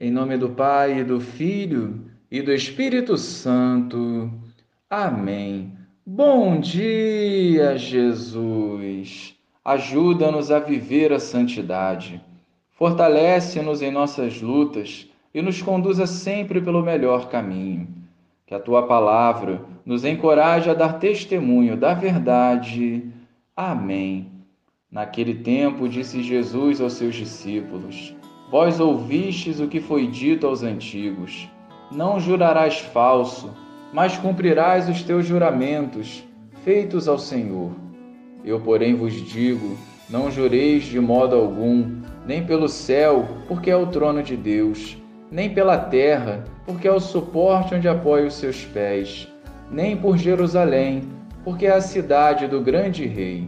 Em nome do Pai, e do Filho e do Espírito Santo. Amém. Bom dia, Jesus. Ajuda-nos a viver a santidade. Fortalece-nos em nossas lutas e nos conduza sempre pelo melhor caminho. Que a tua palavra nos encoraje a dar testemunho da verdade. Amém. Naquele tempo, disse Jesus aos seus discípulos: Vós ouvistes o que foi dito aos antigos: Não jurarás falso, mas cumprirás os teus juramentos, feitos ao Senhor. Eu, porém, vos digo: Não jureis de modo algum, nem pelo céu, porque é o trono de Deus, nem pela terra, porque é o suporte onde apoia os seus pés, nem por Jerusalém, porque é a cidade do grande rei.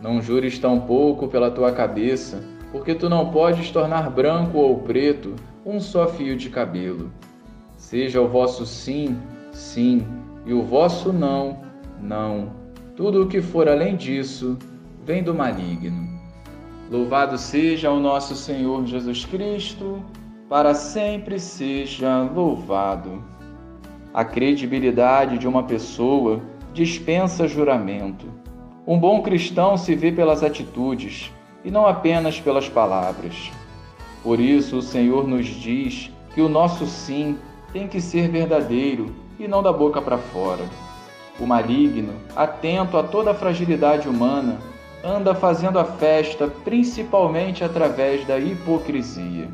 Não jures tampouco pela tua cabeça, porque tu não podes tornar branco ou preto um só fio de cabelo. Seja o vosso sim, sim, e o vosso não, não. Tudo o que for além disso vem do maligno. Louvado seja o nosso Senhor Jesus Cristo, para sempre seja louvado. A credibilidade de uma pessoa dispensa juramento. Um bom cristão se vê pelas atitudes e não apenas pelas palavras. Por isso, o Senhor nos diz que o nosso sim tem que ser verdadeiro e não da boca para fora. O maligno, atento a toda a fragilidade humana, anda fazendo a festa principalmente através da hipocrisia.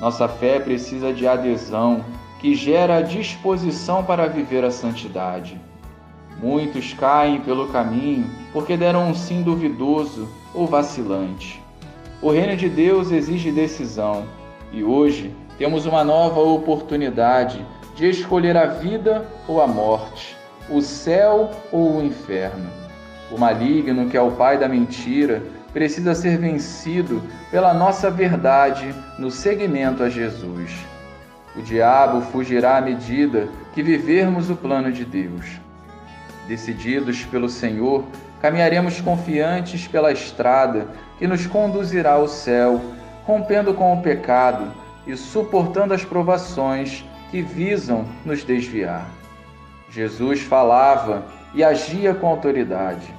Nossa fé precisa de adesão, que gera a disposição para viver a santidade. Muitos caem pelo caminho porque deram um sim duvidoso ou vacilante. O reino de Deus exige decisão e hoje temos uma nova oportunidade de escolher a vida ou a morte, o céu ou o inferno. O maligno, que é o pai da mentira, precisa ser vencido pela nossa verdade no seguimento a Jesus. O diabo fugirá à medida que vivermos o plano de Deus. Decididos pelo Senhor, caminharemos confiantes pela estrada que nos conduzirá ao céu, rompendo com o pecado e suportando as provações que visam nos desviar. Jesus falava e agia com autoridade.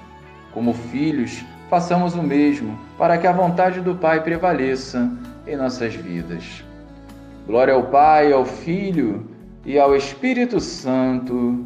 Como filhos, façamos o mesmo para que a vontade do Pai prevaleça em nossas vidas. Glória ao Pai, ao Filho e ao Espírito Santo